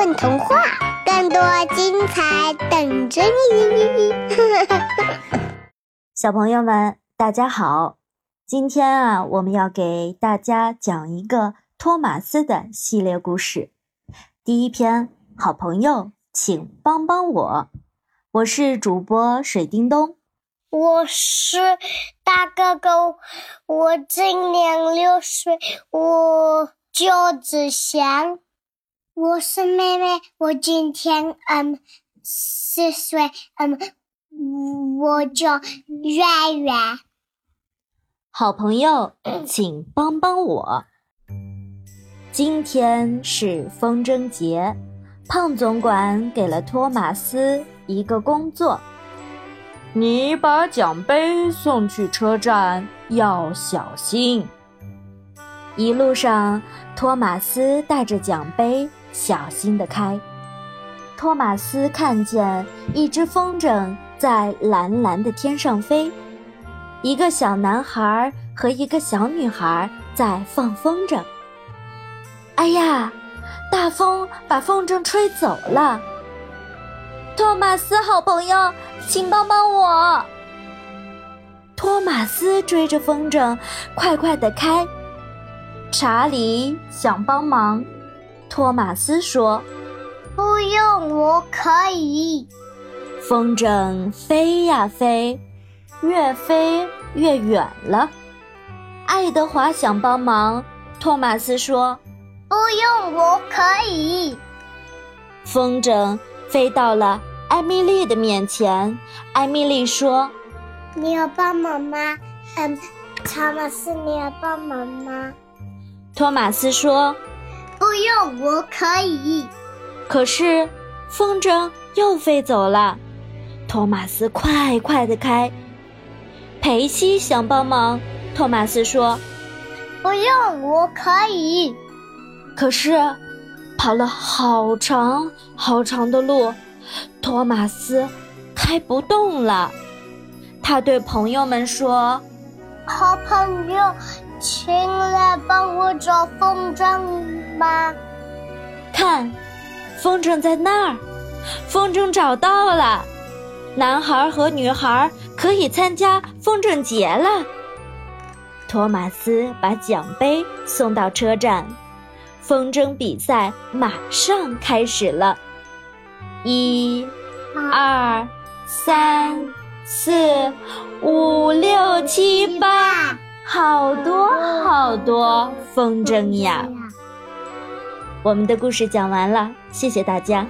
问童话，更多精彩等着你！小朋友们，大家好！今天啊，我们要给大家讲一个托马斯的系列故事。第一篇，好朋友，请帮帮我。我是主播水叮咚。我是大哥哥，我今年六岁，我叫子祥。我是妹妹，我今天嗯四岁，嗯我叫圆圆。好朋友，请帮帮我。今天是风筝节，胖总管给了托马斯一个工作。你把奖杯送去车站，要小心。一路上，托马斯带着奖杯，小心地开。托马斯看见一只风筝在蓝蓝的天上飞，一个小男孩和一个小女孩在放风筝。哎呀，大风把风筝吹走了。托马斯，好朋友，请帮帮我！托马斯追着风筝，快快地开。查理想帮忙，托马斯说：“不用，我可以。”风筝飞呀飞，越飞越远了。爱德华想帮忙，托马斯说：“不用，我可以。”风筝飞到了。艾米丽的面前，艾米丽说：“你要帮忙吗？嗯，查马斯，你要帮忙吗？”托马斯说：“不用，我可以。”可是风筝又飞走了。托马斯快快的开。裴西想帮忙，托马斯说：“不用，我可以。”可是跑了好长好长的路。托马斯开不动了，他对朋友们说：“好朋友，请来帮我找风筝吧。”看，风筝在那儿，风筝找到了，男孩和女孩可以参加风筝节了。托马斯把奖杯送到车站，风筝比赛马上开始了。一、二、三、四、五、六、七、八，好多好多风筝呀！我们的故事讲完了，谢谢大家。